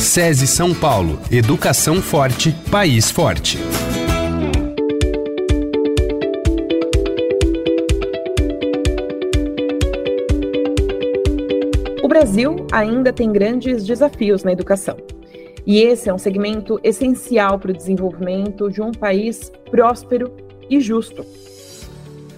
SESI São Paulo. Educação forte, país forte. O Brasil ainda tem grandes desafios na educação. E esse é um segmento essencial para o desenvolvimento de um país próspero e justo.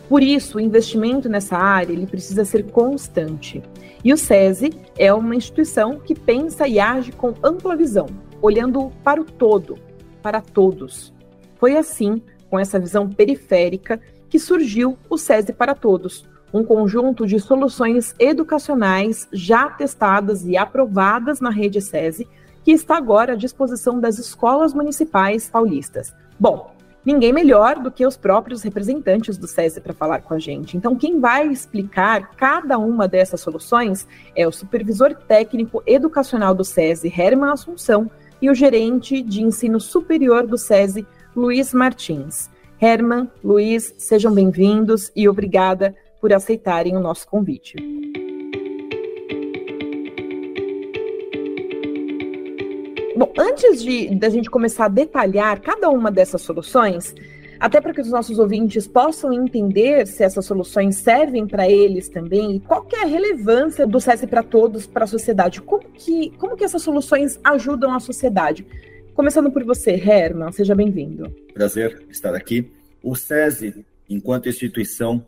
Por isso, o investimento nessa área ele precisa ser constante. E o SESI é uma instituição que pensa e age com ampla visão, olhando para o todo, para todos. Foi assim, com essa visão periférica, que surgiu o SESI para Todos, um conjunto de soluções educacionais já testadas e aprovadas na rede SESI, que está agora à disposição das escolas municipais paulistas. Bom, ninguém melhor do que os próprios representantes do SESI para falar com a gente. Então, quem vai explicar cada uma dessas soluções é o supervisor técnico educacional do SESI, Herman Assunção, e o gerente de ensino superior do SESI, Luiz Martins. Herman, Luiz, sejam bem-vindos e obrigada por aceitarem o nosso convite. Bom, antes de da gente começar a detalhar cada uma dessas soluções, até para que os nossos ouvintes possam entender se essas soluções servem para eles também e qual que é a relevância do SESI para todos para a sociedade, como que, como que essas soluções ajudam a sociedade. Começando por você, Herman, seja bem-vindo. Prazer estar aqui. O SESI, enquanto instituição,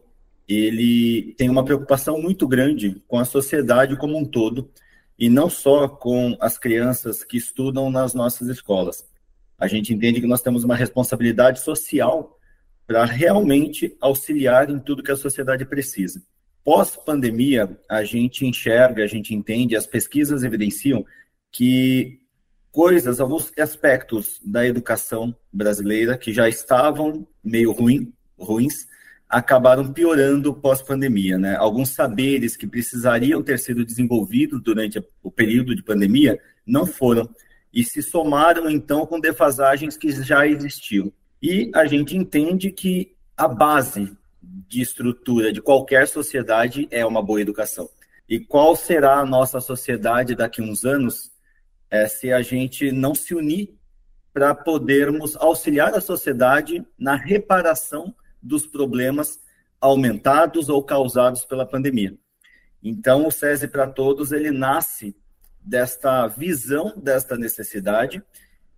ele tem uma preocupação muito grande com a sociedade como um todo, e não só com as crianças que estudam nas nossas escolas. A gente entende que nós temos uma responsabilidade social para realmente auxiliar em tudo que a sociedade precisa. Pós-pandemia, a gente enxerga, a gente entende, as pesquisas evidenciam que coisas, alguns aspectos da educação brasileira que já estavam meio ruim, ruins, acabaram piorando pós-pandemia. Né? Alguns saberes que precisariam ter sido desenvolvidos durante o período de pandemia não foram e se somaram então com defasagens que já existiam. E a gente entende que a base de estrutura de qualquer sociedade é uma boa educação. E qual será a nossa sociedade daqui a uns anos é, se a gente não se unir para podermos auxiliar a sociedade na reparação dos problemas aumentados ou causados pela pandemia. Então, o SESI para Todos, ele nasce desta visão, desta necessidade,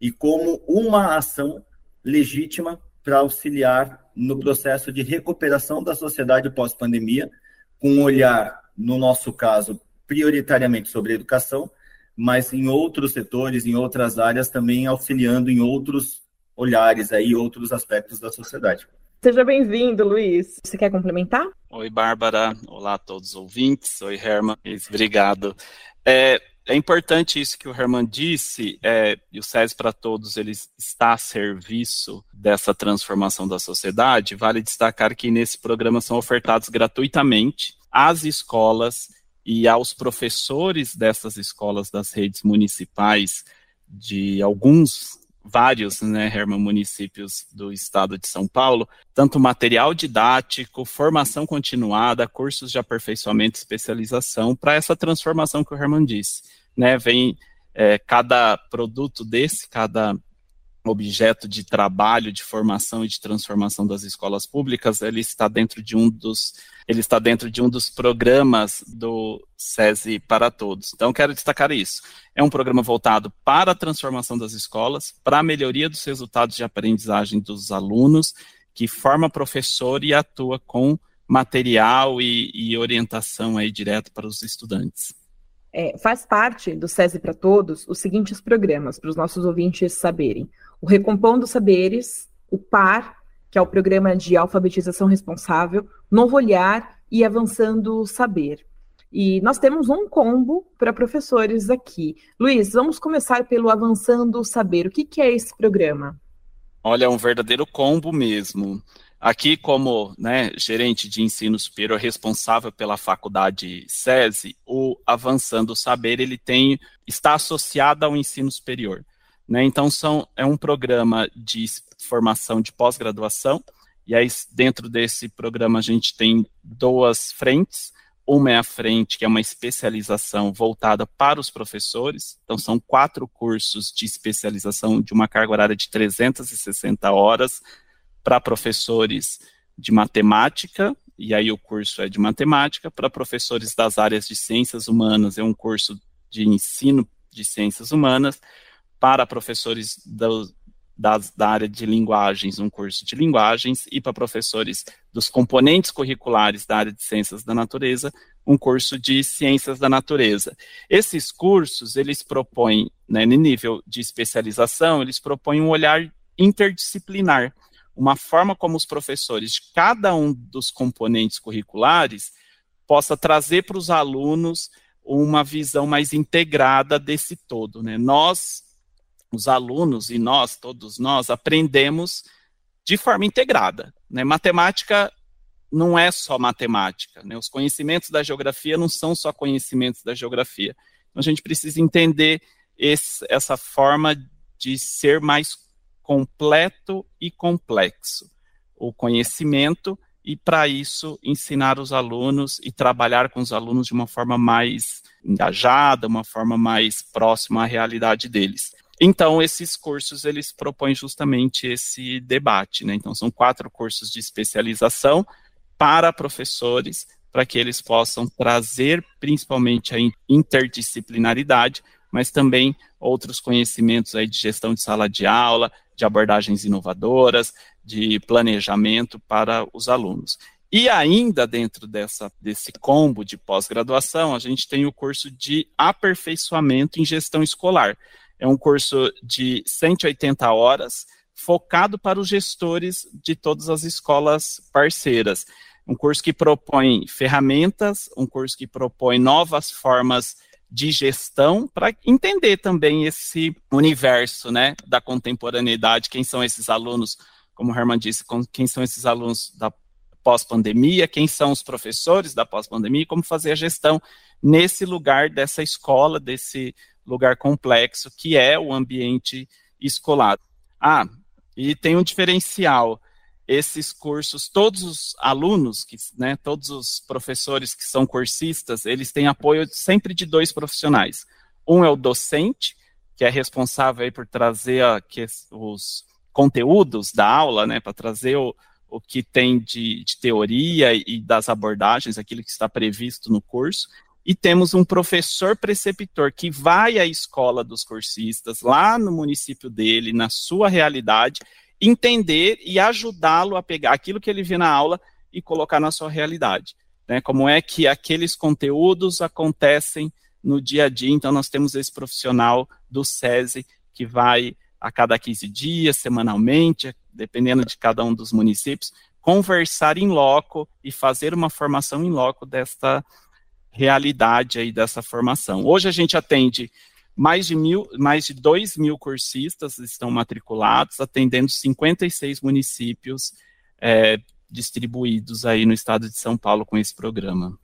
e como uma ação legítima para auxiliar no processo de recuperação da sociedade pós-pandemia, com um olhar, no nosso caso, prioritariamente sobre a educação, mas em outros setores, em outras áreas, também auxiliando em outros olhares aí, outros aspectos da sociedade. Seja bem-vindo, Luiz. Você quer complementar? Oi, Bárbara. Olá a todos os ouvintes. Oi, Herman. Obrigado. É, é importante isso que o Herman disse, é, e o SES para Todos ele está a serviço dessa transformação da sociedade. Vale destacar que nesse programa são ofertados gratuitamente às escolas e aos professores dessas escolas das redes municipais de alguns vários, né, Herman, municípios do estado de São Paulo, tanto material didático, formação continuada, cursos de aperfeiçoamento e especialização para essa transformação que o Herman disse. Né, vem é, cada produto desse, cada objeto de trabalho, de formação e de transformação das escolas públicas, ele está dentro de um dos ele está dentro de um dos programas do SESI para Todos. Então, quero destacar isso. É um programa voltado para a transformação das escolas, para a melhoria dos resultados de aprendizagem dos alunos, que forma professor e atua com material e, e orientação aí direto para os estudantes. É, faz parte do SESI para Todos os seguintes programas, para os nossos ouvintes saberem o Recompondo Saberes, o PAR, que é o Programa de Alfabetização Responsável, Novo Olhar e Avançando Saber. E nós temos um combo para professores aqui. Luiz, vamos começar pelo Avançando Saber. O que, que é esse programa? Olha, é um verdadeiro combo mesmo. Aqui, como né, gerente de ensino superior responsável pela faculdade SESI, o Avançando Saber ele tem está associado ao ensino superior. Né? Então, são, é um programa de formação de pós-graduação, e aí dentro desse programa a gente tem duas frentes, Uma é a frente, que é uma especialização voltada para os professores. Então, são quatro cursos de especialização de uma carga horária de 360 horas para professores de matemática, e aí o curso é de matemática. Para professores das áreas de ciências humanas, é um curso de ensino de ciências humanas. Para professores do, das, da área de linguagens, um curso de linguagens, e para professores dos componentes curriculares da área de ciências da natureza, um curso de ciências da natureza. Esses cursos, eles propõem, né, no nível de especialização, eles propõem um olhar interdisciplinar, uma forma como os professores de cada um dos componentes curriculares possa trazer para os alunos uma visão mais integrada desse todo. Né? Nós, os alunos e nós, todos nós, aprendemos de forma integrada. Né? Matemática não é só matemática, né? os conhecimentos da geografia não são só conhecimentos da geografia. Então, a gente precisa entender esse, essa forma de ser mais completo e complexo. O conhecimento e, para isso, ensinar os alunos e trabalhar com os alunos de uma forma mais engajada, uma forma mais próxima à realidade deles. Então, esses cursos, eles propõem justamente esse debate, né? Então, são quatro cursos de especialização para professores, para que eles possam trazer principalmente a interdisciplinaridade, mas também outros conhecimentos aí de gestão de sala de aula, de abordagens inovadoras, de planejamento para os alunos. E ainda dentro dessa, desse combo de pós-graduação, a gente tem o curso de aperfeiçoamento em gestão escolar. É um curso de 180 horas, focado para os gestores de todas as escolas parceiras. Um curso que propõe ferramentas, um curso que propõe novas formas de gestão para entender também esse universo né, da contemporaneidade, quem são esses alunos, como o Herman disse, quem são esses alunos da pós-pandemia, quem são os professores da pós-pandemia e como fazer a gestão nesse lugar dessa escola, desse lugar complexo que é o ambiente escolar. Ah, e tem um diferencial. Esses cursos, todos os alunos, que, né, todos os professores que são cursistas, eles têm apoio sempre de dois profissionais. Um é o docente, que é responsável por trazer a, que, os conteúdos da aula, né, para trazer o, o que tem de, de teoria e das abordagens, aquilo que está previsto no curso, e temos um professor preceptor que vai à escola dos cursistas, lá no município dele, na sua realidade, entender e ajudá-lo a pegar aquilo que ele vê na aula e colocar na sua realidade. Né? Como é que aqueles conteúdos acontecem no dia a dia. Então, nós temos esse profissional do SESI que vai a cada 15 dias, semanalmente, dependendo de cada um dos municípios, conversar em loco e fazer uma formação em loco desta realidade aí dessa formação. Hoje a gente atende mais de mil, mais de dois mil cursistas estão matriculados, atendendo 56 municípios é, distribuídos aí no estado de São Paulo com esse programa.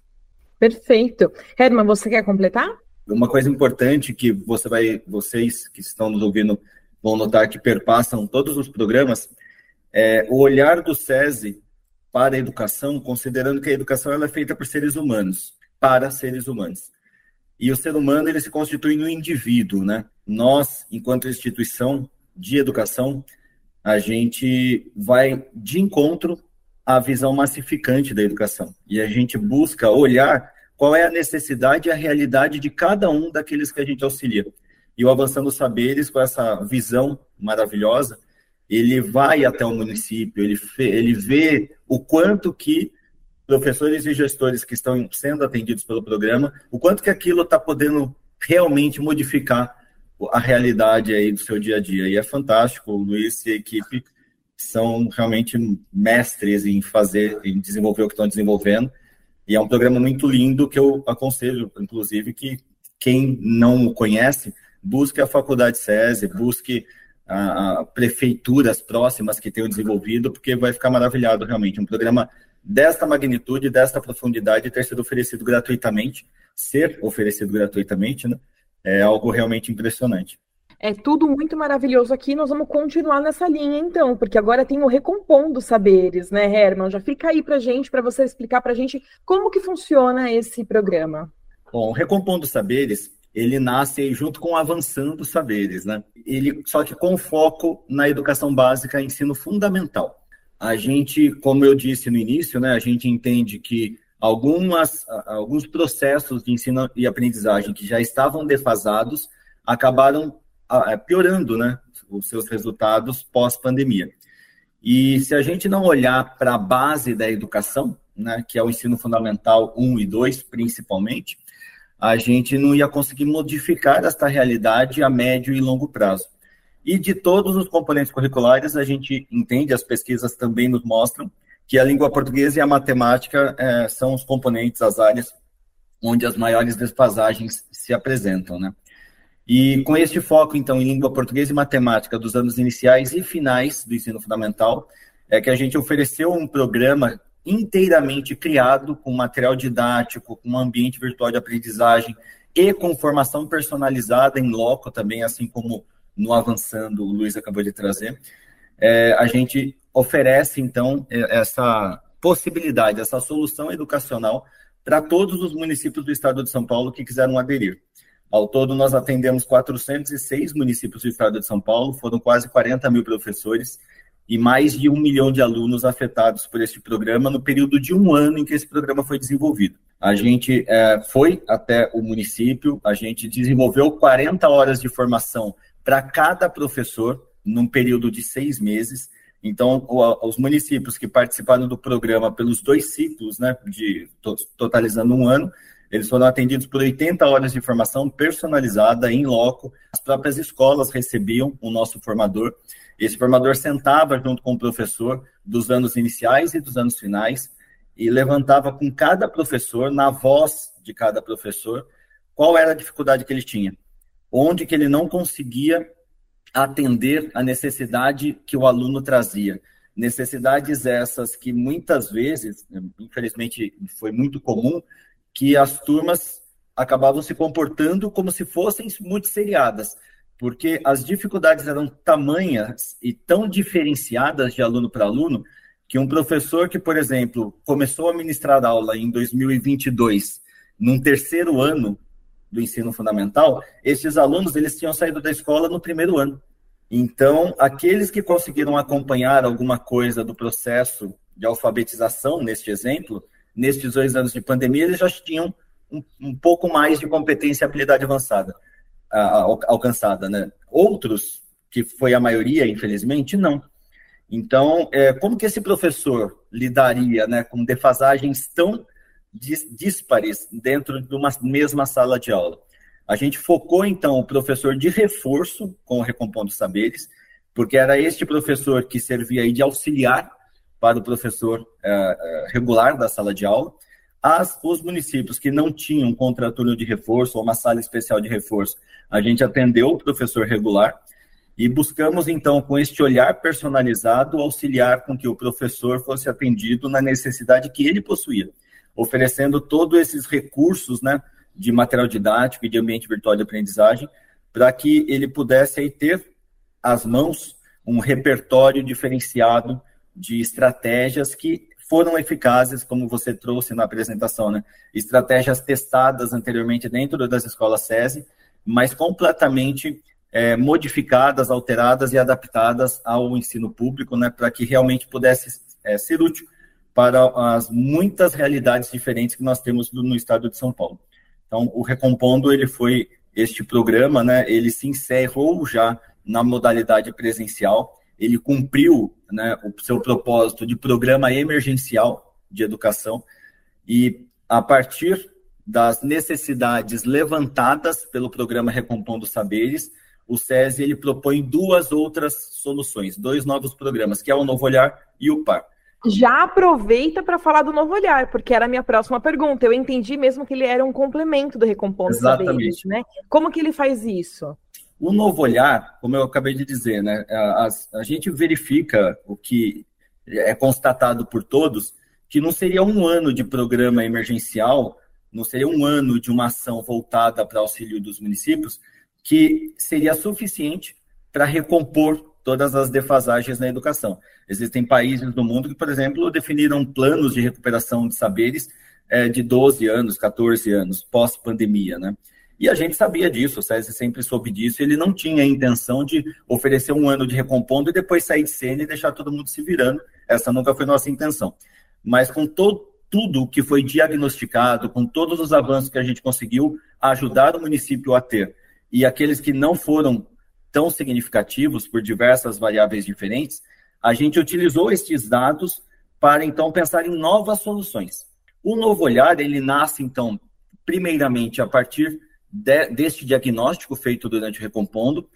Perfeito. Herman, você quer completar? Uma coisa importante que você vai, vocês que estão nos ouvindo vão notar que perpassam todos os programas, é o olhar do SESI para a educação, considerando que a educação ela é feita por seres humanos, para seres humanos. E o ser humano ele se constitui no indivíduo, né? Nós, enquanto instituição de educação, a gente vai de encontro à visão massificante da educação. E a gente busca olhar qual é a necessidade e a realidade de cada um daqueles que a gente auxilia e o Avançando Saberes, com essa visão maravilhosa, ele vai até o município, ele, ele vê o quanto que professores e gestores que estão sendo atendidos pelo programa, o quanto que aquilo está podendo realmente modificar a realidade aí do seu dia a dia. E é fantástico, o Luiz e a equipe são realmente mestres em fazer, em desenvolver o que estão desenvolvendo. E é um programa muito lindo que eu aconselho, inclusive, que quem não o conhece, busque a faculdade SESI, busque a, a prefeituras próximas que tenham desenvolvido, porque vai ficar maravilhado realmente. Um programa desta magnitude, desta profundidade, ter sido oferecido gratuitamente, ser oferecido gratuitamente, né? É algo realmente impressionante. É tudo muito maravilhoso aqui. Nós vamos continuar nessa linha, então, porque agora tem o Recompondo Saberes, né, Herman? Já fica aí para gente, para você explicar para gente como que funciona esse programa. Bom, Recompondo Saberes, ele nasce junto com Avançando Saberes, né? Ele só que com foco na educação básica, ensino fundamental. A gente, como eu disse no início, né, a gente entende que algumas, alguns processos de ensino e aprendizagem que já estavam defasados acabaram é, piorando né, os seus resultados pós-pandemia. E se a gente não olhar para a base da educação, né, que é o ensino fundamental 1 e 2, principalmente, a gente não ia conseguir modificar esta realidade a médio e longo prazo. E de todos os componentes curriculares, a gente entende, as pesquisas também nos mostram, que a língua portuguesa e a matemática é, são os componentes, as áreas onde as maiores desfasagens se apresentam, né? E com este foco, então, em língua portuguesa e matemática dos anos iniciais e finais do ensino fundamental, é que a gente ofereceu um programa inteiramente criado com material didático, com um ambiente virtual de aprendizagem e com formação personalizada em loco também, assim como no Avançando o Luiz acabou de trazer. É, a gente oferece, então, essa possibilidade, essa solução educacional para todos os municípios do estado de São Paulo que quiseram aderir. Ao todo, nós atendemos 406 municípios do estado de São Paulo, foram quase 40 mil professores e mais de um milhão de alunos afetados por este programa no período de um ano em que esse programa foi desenvolvido. A gente é, foi até o município, a gente desenvolveu 40 horas de formação para cada professor num período de seis meses. Então, os municípios que participaram do programa pelos dois ciclos, né, de totalizando um ano, eles foram atendidos por 80 horas de formação personalizada, em loco. As próprias escolas recebiam o nosso formador. Esse formador sentava junto com o professor dos anos iniciais e dos anos finais e levantava com cada professor, na voz de cada professor, qual era a dificuldade que ele tinha, onde que ele não conseguia atender a necessidade que o aluno trazia. Necessidades essas que muitas vezes, infelizmente foi muito comum, que as turmas acabavam se comportando como se fossem muito seriadas, porque as dificuldades eram tamanhas e tão diferenciadas de aluno para aluno que um professor que, por exemplo, começou a ministrar aula em 2022, num terceiro ano do ensino fundamental, esses alunos eles tinham saído da escola no primeiro ano. Então, aqueles que conseguiram acompanhar alguma coisa do processo de alfabetização, neste exemplo, nestes dois anos de pandemia, eles já tinham um, um pouco mais de competência e habilidade avançada, alcançada, né? Outros, que foi a maioria, infelizmente, não. Então, é, como que esse professor lidaria né, com defasagens tão díspares dentro de uma mesma sala de aula? A gente focou, então, o professor de reforço com o Recompondo Saberes, porque era este professor que servia de auxiliar para o professor é, é, regular da sala de aula. As, os municípios que não tinham contraturno de reforço ou uma sala especial de reforço, a gente atendeu o professor regular e buscamos, então, com este olhar personalizado, auxiliar com que o professor fosse atendido na necessidade que ele possuía, oferecendo todos esses recursos né, de material didático e de ambiente virtual de aprendizagem, para que ele pudesse aí, ter às mãos um repertório diferenciado de estratégias que foram eficazes, como você trouxe na apresentação, né? Estratégias testadas anteriormente dentro das escolas SESI, mas completamente é, modificadas, alteradas e adaptadas ao ensino público, né? Para que realmente pudesse é, ser útil para as muitas realidades diferentes que nós temos no estado de São Paulo. Então, o Recompondo, ele foi este programa, né? Ele se encerrou já na modalidade presencial, ele cumpriu né, o seu propósito de programa emergencial de educação e a partir das necessidades levantadas pelo programa Recompondo Saberes, o SESI ele propõe duas outras soluções, dois novos programas, que é o Novo Olhar e o PAR. Já aproveita para falar do Novo Olhar, porque era a minha próxima pergunta. Eu entendi mesmo que ele era um complemento do Recompondo Exatamente. Saberes, né? Como que ele faz isso? O novo olhar, como eu acabei de dizer, né, a, a, gente verifica o que é constatado por todos, que não seria um ano de programa emergencial, não seria um ano de uma ação voltada para auxílio dos municípios, que seria suficiente para recompor todas as defasagens na educação. Existem países do mundo que, por exemplo, definiram planos de recuperação de saberes é, de 12 anos, 14 anos, pós-pandemia, né? E a gente sabia disso, o SESI sempre soube disso, ele não tinha a intenção de oferecer um ano de recompondo e depois sair de cena e deixar todo mundo se virando. Essa nunca foi nossa intenção. Mas com todo, tudo que foi diagnosticado, com todos os avanços que a gente conseguiu ajudar o município a ter, e aqueles que não foram tão significativos por diversas variáveis diferentes, a gente utilizou estes dados para então pensar em novas soluções. O novo olhar, ele nasce então primeiramente a partir de, deste diagnóstico feito durante o Recompondo,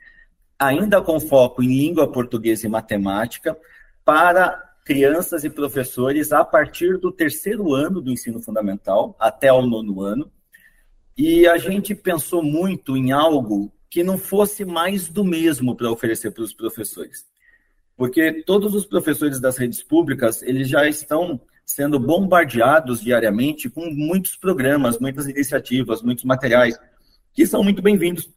ainda com foco em língua portuguesa e matemática, para crianças e professores a partir do terceiro ano do ensino fundamental até o nono ano. E a gente pensou muito em algo que não fosse mais do mesmo para oferecer para os professores. Porque todos os professores das redes públicas, eles já estão sendo bombardeados diariamente com muitos programas, muitas iniciativas, muitos materiais, que são muito bem-vindos,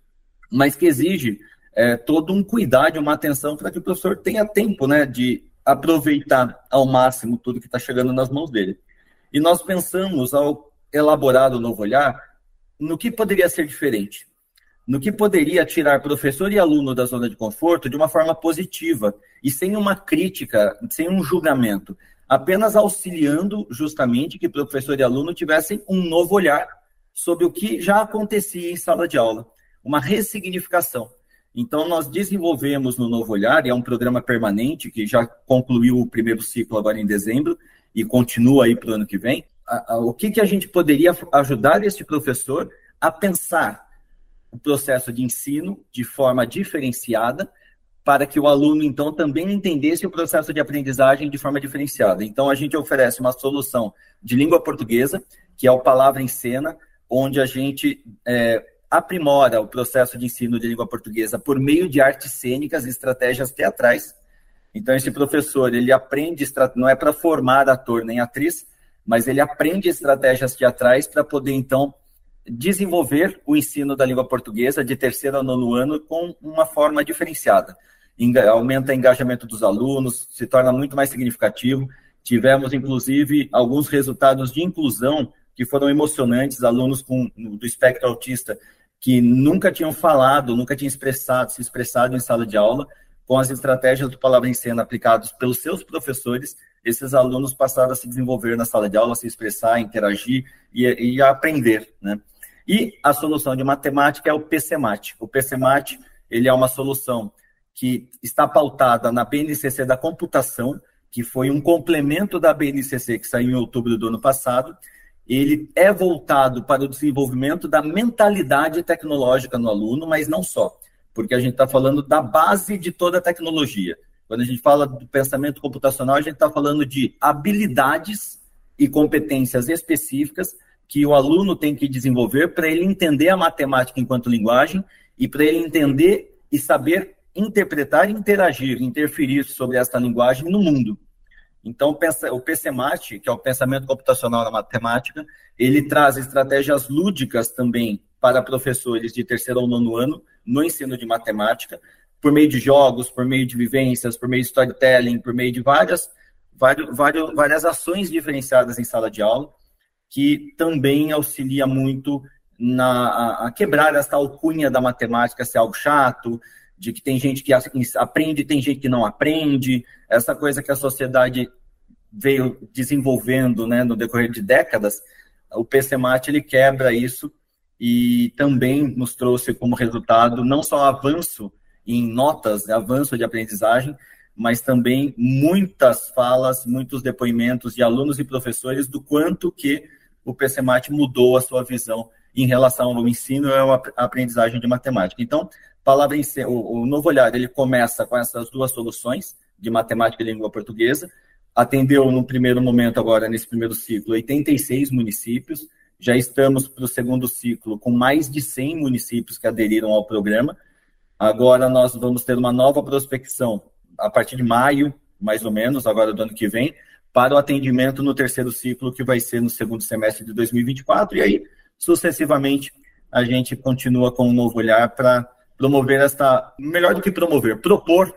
mas que exige é, todo um cuidado, uma atenção para que o professor tenha tempo né, de aproveitar ao máximo tudo que está chegando nas mãos dele. E nós pensamos, ao elaborar o novo olhar, no que poderia ser diferente, no que poderia tirar professor e aluno da zona de conforto de uma forma positiva e sem uma crítica, sem um julgamento, apenas auxiliando justamente que professor e aluno tivessem um novo olhar sobre o que já acontecia em sala de aula, uma ressignificação. Então, nós desenvolvemos no Novo Olhar, e é um programa permanente que já concluiu o primeiro ciclo agora em dezembro e continua aí para o ano que vem. O que, que a gente poderia ajudar este professor a pensar o processo de ensino de forma diferenciada, para que o aluno, então, também entendesse o processo de aprendizagem de forma diferenciada. Então, a gente oferece uma solução de língua portuguesa, que é o Palavra em Cena, onde a gente é, aprimora o processo de ensino de língua portuguesa por meio de artes cênicas e estratégias teatrais. Então, esse professor, ele aprende, não é para formar ator nem atriz, mas ele aprende estratégias teatrais para poder, então, desenvolver o ensino da língua portuguesa de terceiro ao nono ano com uma forma diferenciada. Aumenta o engajamento dos alunos, se torna muito mais significativo. Tivemos, inclusive, alguns resultados de inclusão que foram emocionantes, alunos com, do espectro autista que nunca tinham falado, nunca tinham expressado, se expressado em sala de aula, com as estratégias do Palavra em Cena aplicadas pelos seus professores, esses alunos passaram a se desenvolver na sala de aula, se expressar, interagir e, e aprender, né? E a solução de matemática é o PCMAT. O PCMAT, ele é uma solução que está pautada na BNCC da computação, que foi um complemento da BNCC que saiu em outubro do ano passado, ele é voltado para o desenvolvimento da mentalidade tecnológica no aluno, mas não só, porque a gente está falando da base de toda a tecnologia. Quando a gente fala do pensamento computacional, a gente está falando de habilidades e competências específicas que o aluno tem que desenvolver para ele entender a matemática enquanto linguagem e para ele entender e saber interpretar, interagir, interferir sobre esta linguagem no mundo. Então, o PCMAT, que é o pensamento computacional na matemática, ele traz estratégias lúdicas também para professores de terceiro ou nono ano no ensino de matemática, por meio de jogos, por meio de vivências, por meio de storytelling, por meio de várias, várias, várias, ações diferenciadas em sala de aula, que também auxilia muito na, a, a quebrar essa alcunha da matemática ser algo chato, de que tem gente que aprende tem gente que não aprende, essa coisa que a sociedade veio desenvolvendo né, no decorrer de décadas, o PCMAT ele quebra isso e também nos trouxe como resultado não só avanço em notas, avanço de aprendizagem, mas também muitas falas, muitos depoimentos de alunos e professores do quanto que o PCMAT mudou a sua visão em relação ao ensino e à aprendizagem de matemática. Então, palavra em, o, o novo olhar ele começa com essas duas soluções de matemática e língua portuguesa. Atendeu no primeiro momento agora nesse primeiro ciclo 86 municípios. Já estamos para o segundo ciclo com mais de 100 municípios que aderiram ao programa. Agora nós vamos ter uma nova prospecção a partir de maio, mais ou menos, agora do ano que vem, para o atendimento no terceiro ciclo, que vai ser no segundo semestre de 2024, e aí, sucessivamente, a gente continua com um novo olhar para promover esta, melhor do que promover, propor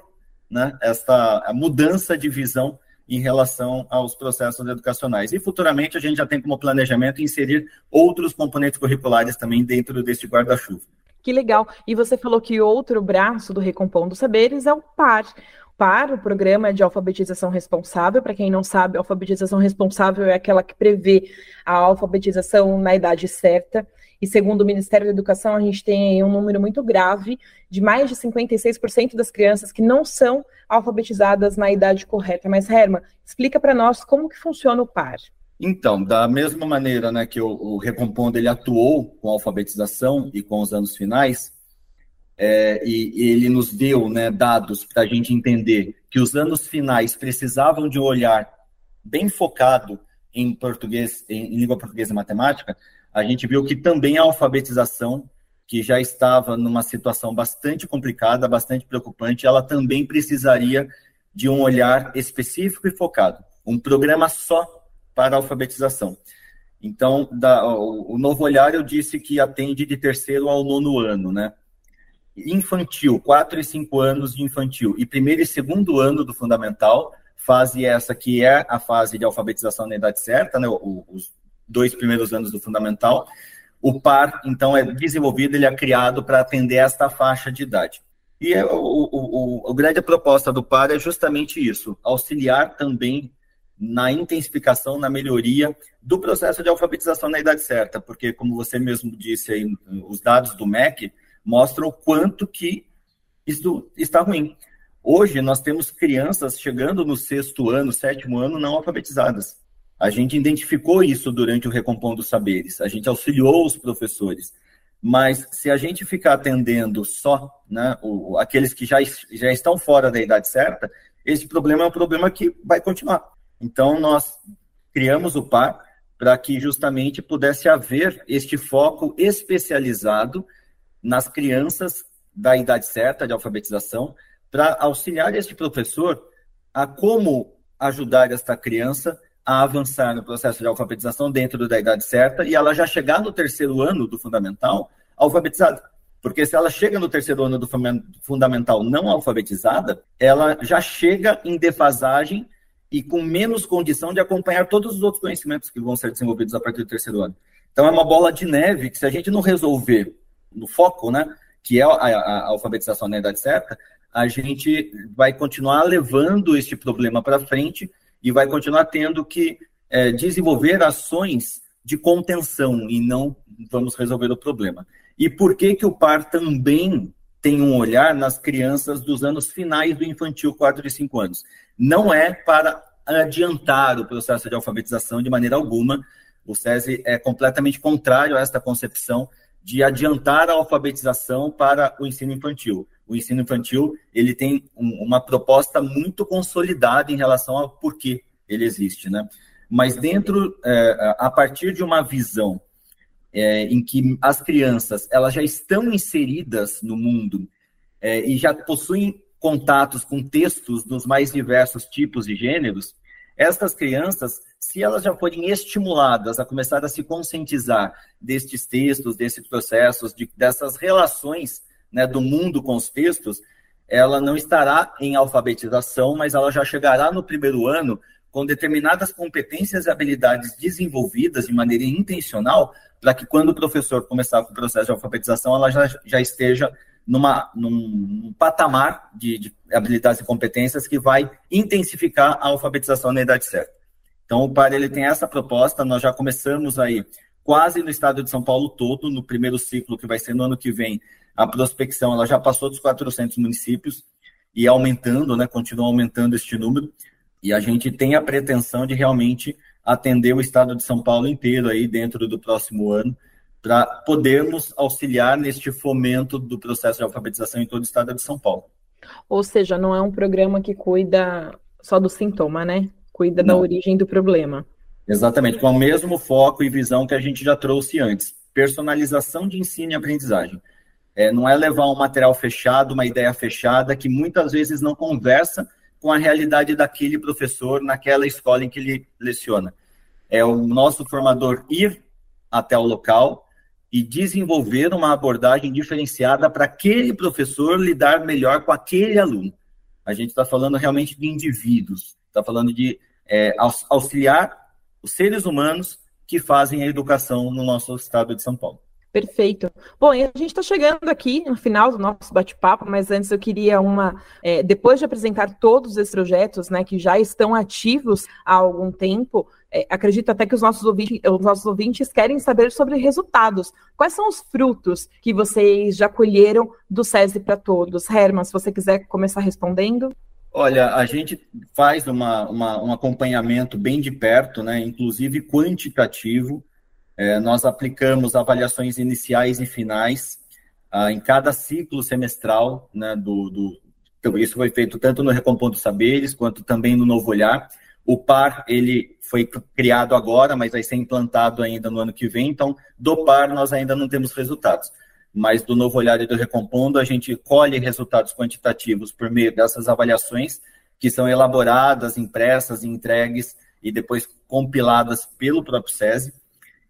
né, esta mudança de visão em relação aos processos educacionais. E futuramente a gente já tem como planejamento inserir outros componentes curriculares também dentro deste guarda-chuva. Que legal. E você falou que outro braço do Recompondo Saberes é o PAR. PAR, o Programa de Alfabetização Responsável. Para quem não sabe, alfabetização responsável é aquela que prevê a alfabetização na idade certa. E segundo o Ministério da Educação, a gente tem um número muito grave de mais de 56% das crianças que não são alfabetizadas na idade correta. Mas, Herman, explica para nós como que funciona o PAR. Então, da mesma maneira né, que o, o Recompondo ele atuou com a alfabetização e com os anos finais, é, e, e, ele nos deu né, dados para a gente entender que os anos finais precisavam de um olhar bem focado em português, em, em língua portuguesa e matemática, a gente viu que também a alfabetização, que já estava numa situação bastante complicada, bastante preocupante, ela também precisaria de um olhar específico e focado, um programa só para alfabetização. Então, da, o, o, novo olhar eu disse que atende de terceiro ao nono ano, né? Infantil, quatro e cinco anos de infantil, e primeiro e segundo ano do fundamental, fase essa que é a fase de alfabetização na idade certa, né? Dois primeiros anos do fundamental. O PAR, então, é desenvolvido, ele é criado para atender esta faixa de idade. E é, o, o, o, grande proposta do PAR é justamente isso, auxiliar também na intensificação, na melhoria do processo de alfabetização na idade certa, porque, como você mesmo disse aí, os dados do MEC mostram o quanto que isso está ruim. Hoje, nós temos crianças chegando no sexto ano, sétimo ano, não alfabetizadas. A gente identificou isso durante o Recompondo Saberes, a gente auxiliou os professores. Mas se a gente ficar atendendo só né, o, aqueles que já, já estão fora da idade certa, esse problema é um problema que vai continuar. Então, nós criamos o PAR para que justamente pudesse haver este foco especializado nas crianças da idade certa de alfabetização, para auxiliar este professor a como ajudar esta criança a avançar no processo de alfabetização dentro da idade certa e ela já chegar no terceiro ano do fundamental alfabetizada. Porque se ela chega no terceiro ano do fundamental não alfabetizada, ela já chega em defasagem e com menos condição de acompanhar todos os outros conhecimentos que vão ser desenvolvidos a partir do terceiro ano. Então é uma bola de neve que se a gente não resolver no foco, né, que é a, a, alfabetização na idade certa, a gente vai continuar levando este problema para frente e vai continuar tendo que é, desenvolver ações de contenção e não vamos resolver o problema. E por que, que o PAR também tem um olhar nas crianças dos anos finais do infantil, 4 e 5 anos? Não é para adiantar o processo de alfabetização de maneira alguma. O SESI é completamente contrário a esta concepção de adiantar a alfabetização para o ensino infantil o ensino infantil ele tem um, uma proposta muito consolidada em relação ao porquê ele existe, né? Mas dentro, é, a partir de uma visão é, em que as crianças elas já estão inseridas no mundo é, e já possuem contatos com textos dos mais diversos tipos e gêneros, estas crianças, se elas já forem estimuladas a começar a se conscientizar destes textos, desses processos, de, dessas relações né, do mundo com os textos, ela não estará em alfabetização, mas ela já chegará no primeiro ano com determinadas competências e habilidades desenvolvidas de maneira intencional, para que quando o professor começar com o processo de alfabetização, ela já, já esteja numa, num, patamar de, de, habilidades e competências que vai intensificar a alfabetização na idade certa. Então, o PAR ele tem essa proposta, nós já começamos aí quase no estado de São Paulo todo, no primeiro ciclo, que vai ser no ano que vem, a prospecção ela já passou dos 400 municípios e aumentando, né, continua aumentando este número, e a gente tem a pretensão de realmente atender o estado de São Paulo inteiro aí dentro do próximo ano, para podermos auxiliar neste fomento do processo de alfabetização em todo o estado de São Paulo. Ou seja, não é um programa que cuida só do sintoma, né? Cuida não. da origem do problema. Exatamente, com o mesmo foco e visão que a gente já trouxe antes. Personalização de ensino e aprendizagem. É, não é levar um material fechado, uma ideia fechada, que muitas vezes não conversa com a realidade daquele professor naquela escola em que ele leciona. É o nosso formador ir até o local e desenvolver uma abordagem diferenciada para aquele professor lidar melhor com aquele aluno. A gente está falando realmente de indivíduos, está falando de é, auxiliar os seres humanos que fazem a educação no nosso estado de São Paulo. Perfeito. Bom, e a gente está chegando aqui no final do nosso bate-papo, mas antes eu queria uma. É, depois de apresentar todos esses projetos né, que já estão ativos há algum tempo, é, acredito até que os nossos, ouvintes, os nossos ouvintes querem saber sobre resultados. Quais são os frutos que vocês já colheram do SESI para Todos? Herman, se você quiser começar respondendo. Olha, a gente faz uma, uma, um acompanhamento bem de perto, né, inclusive quantitativo é, nós aplicamos avaliações iniciais e finais ah, em cada ciclo semestral, né, do, do, então, isso foi feito tanto no Recompondo Saberes, quanto também no Novo Olhar. O PAR, ele foi criado agora, mas vai ser implantado ainda no ano que vem, então, do PAR nós ainda não temos resultados. Mas do Novo Olhar e do Recompondo, a gente colhe resultados quantitativos por meio dessas avaliações, que são elaboradas, impressas, entregues e depois compiladas pelo próprio SESI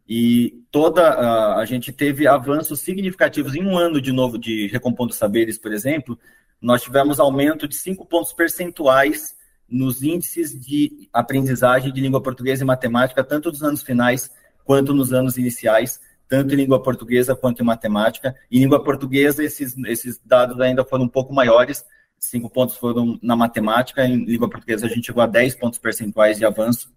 e toda a, a gente teve avanços significativos em um ano de novo de Recompondo Saberes, por exemplo, nós tivemos aumento de cinco pontos percentuais nos índices de aprendizagem de língua portuguesa e matemática, tanto nos anos finais quanto nos anos iniciais, tanto em língua portuguesa quanto em matemática. Em língua portuguesa, esses, esses dados ainda foram um pouco maiores, cinco pontos foram na matemática, em língua portuguesa a gente chegou a 10 pontos percentuais de avanço.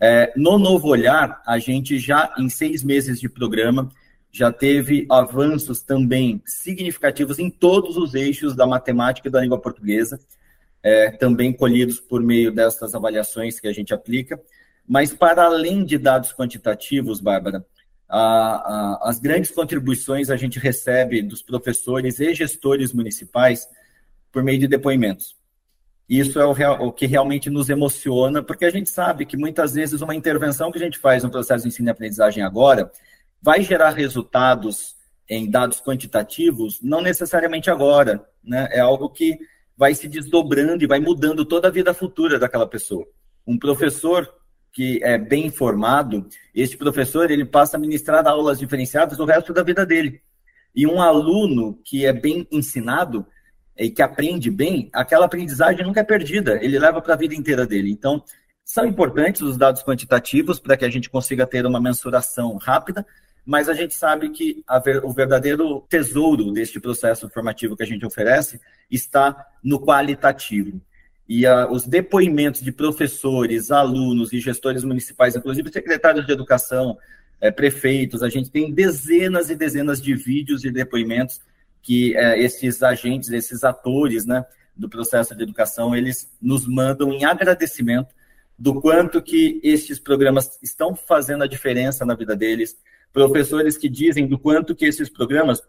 É, no Novo Olhar, a gente já, em seis meses de programa, já teve avanços também significativos em todos os eixos da matemática e da língua portuguesa, é, também colhidos por meio dessas avaliações que a gente aplica. Mas, para além de dados quantitativos, Bárbara, a, a, as grandes contribuições a gente recebe dos professores e gestores municipais por meio de depoimentos. Isso é o, real, o, que realmente nos emociona, porque a gente sabe que muitas vezes uma intervenção que a gente faz no processo de ensino e aprendizagem agora vai gerar resultados em dados quantitativos, não necessariamente agora, né? É algo que vai se desdobrando e vai mudando toda a vida futura daquela pessoa. Um professor que é bem informado, este professor ele passa a ministrar aulas diferenciadas o resto da vida dele. E um aluno que é bem ensinado, e que aprende bem, aquela aprendizagem nunca é perdida, ele leva para a vida inteira dele. Então, são importantes os dados quantitativos para que a gente consiga ter uma mensuração rápida, mas a gente sabe que ver, o verdadeiro tesouro deste processo formativo que a gente oferece está no qualitativo. E a, os depoimentos de professores, alunos e gestores municipais, inclusive secretários de educação, é, prefeitos, a gente tem dezenas e dezenas de vídeos e depoimentos que é, esses agentes, esses atores né, do processo de educação, eles nos mandam em agradecimento do quanto que estes programas estão fazendo a diferença na vida deles, professores que dizem do quanto que esses programas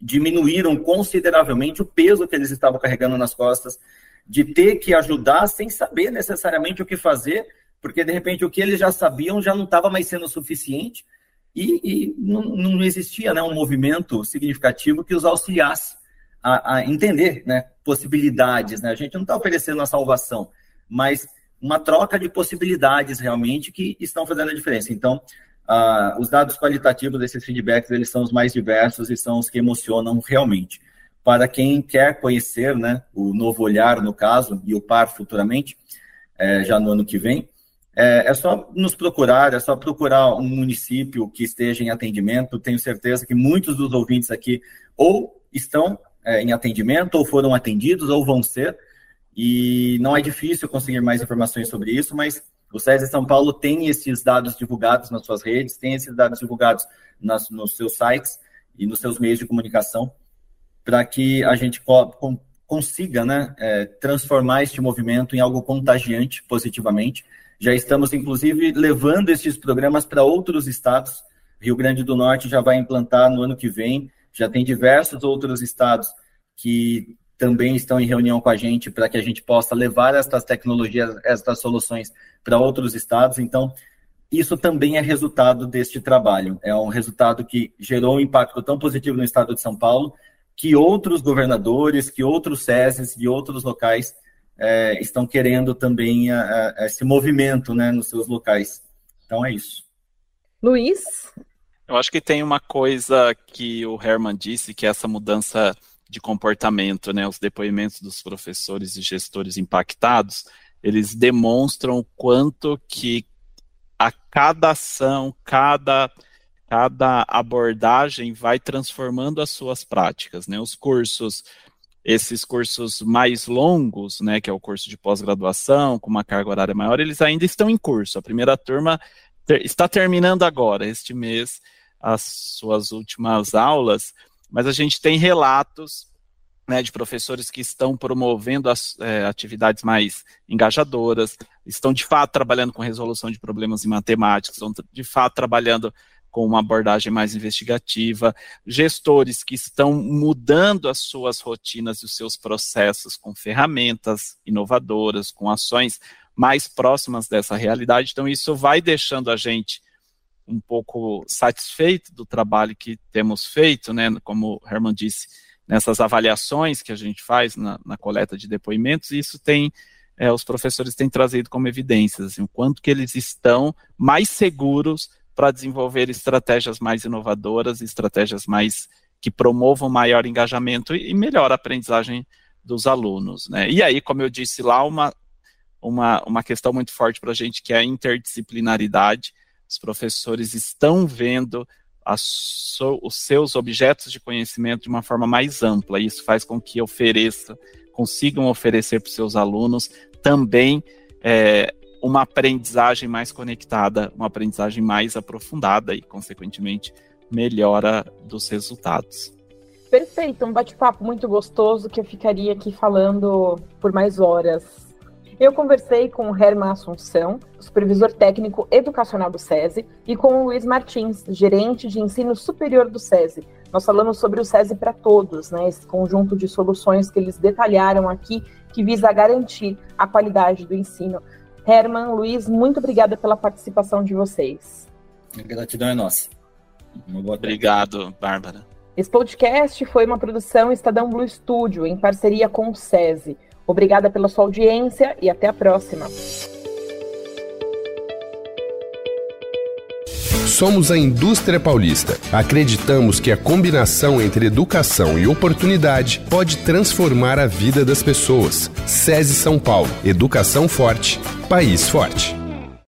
diminuíram consideravelmente o peso que eles estavam carregando nas costas, de ter que ajudar sem saber necessariamente o que fazer, porque de repente o que eles já sabiam já não estava mais sendo suficiente, e, e não, não, existia né, um movimento significativo que os auxiliasse a, a entender né, possibilidades. Né? A gente não está oferecendo a salvação, mas uma troca de possibilidades realmente que estão fazendo a diferença. Então, os dados qualitativos desses feedbacks eles são os mais diversos e são os que emocionam realmente. Para quem quer conhecer né, o novo olhar, no caso, e o par futuramente, é, já no ano que vem, é, é, só nos procurar, é só procurar um município que esteja em atendimento. Tenho certeza que muitos dos ouvintes aqui ou estão é, em atendimento, ou foram atendidos, ou vão ser. E não é difícil conseguir mais informações sobre isso, mas o SESI São Paulo tem esses dados divulgados nas suas redes, tem esses dados divulgados nas, nos seus sites e nos seus meios de comunicação, para que a gente co consiga né, é, transformar este movimento em algo contagiante positivamente já estamos, inclusive, levando esses programas para outros estados. Rio Grande do Norte já vai implantar no ano que vem. Já tem diversos outros estados que também estão em reunião com a gente para que a gente possa levar estas tecnologias, estas soluções para outros estados. Então, isso também é resultado deste trabalho. É um resultado que gerou um impacto tão positivo no estado de São Paulo que outros governadores, que outros SESES e outros locais é, estão querendo também a, a, esse movimento né, nos seus locais. Então é isso. Luiz? Eu acho que tem uma coisa que o Herman disse, que é essa mudança de comportamento, né? Os depoimentos dos professores e gestores impactados, eles demonstram o quanto que a cada ação, cada cada abordagem vai transformando as suas práticas, né? Os cursos, esses cursos mais longos, né, que é o curso de pós-graduação, com uma carga horária maior, eles ainda estão em curso. A primeira turma ter, está terminando agora, este mês, as suas últimas aulas, mas a gente tem relatos né, de professores que estão promovendo as é, atividades mais engajadoras, estão de fato trabalhando com resolução de problemas em matemática, estão de fato trabalhando com uma abordagem mais investigativa, gestores que estão mudando as suas rotinas e os seus processos com ferramentas inovadoras, com ações mais próximas dessa realidade. Então, isso vai deixando a gente um pouco satisfeito do trabalho que temos feito, né? Como o Herman disse, nessas avaliações que a gente faz na, na coleta de depoimentos, isso tem, é, os professores têm trazido como evidências, assim, o quanto que eles estão mais seguros para desenvolver estratégias mais inovadoras, estratégias mais que promovam maior engajamento e, melhor aprendizagem dos alunos. Né? E aí, como eu disse lá, uma, uma, uma questão muito forte para a gente que é a interdisciplinaridade. Os professores estão vendo so, os seus objetos de conhecimento de uma forma mais ampla. E isso faz com que ofereça, consigam oferecer para os seus alunos também é, uma aprendizagem mais conectada, uma aprendizagem mais aprofundada e, consequentemente, melhora dos resultados. Perfeito, um bate-papo muito gostoso que eu ficaria aqui falando por mais horas. Eu conversei com o Herman Assunção, supervisor técnico educacional do SESI, e com o Luiz Martins, gerente de ensino superior do SESI. Nós falamos sobre o SESI para todos, né, esse conjunto de soluções que eles detalharam aqui, que visa garantir a qualidade do ensino. Herman, Luiz, muito obrigada pela participação de vocês. A gratidão é nossa. Obrigado, Bárbara. Esse podcast foi uma produção Estadão Blue Studio, em parceria com o SESI. Obrigada pela sua audiência e até a próxima. Somos a Indústria Paulista. Acreditamos que a combinação entre educação e oportunidade pode transformar a vida das pessoas. SESI São Paulo. Educação forte. País forte.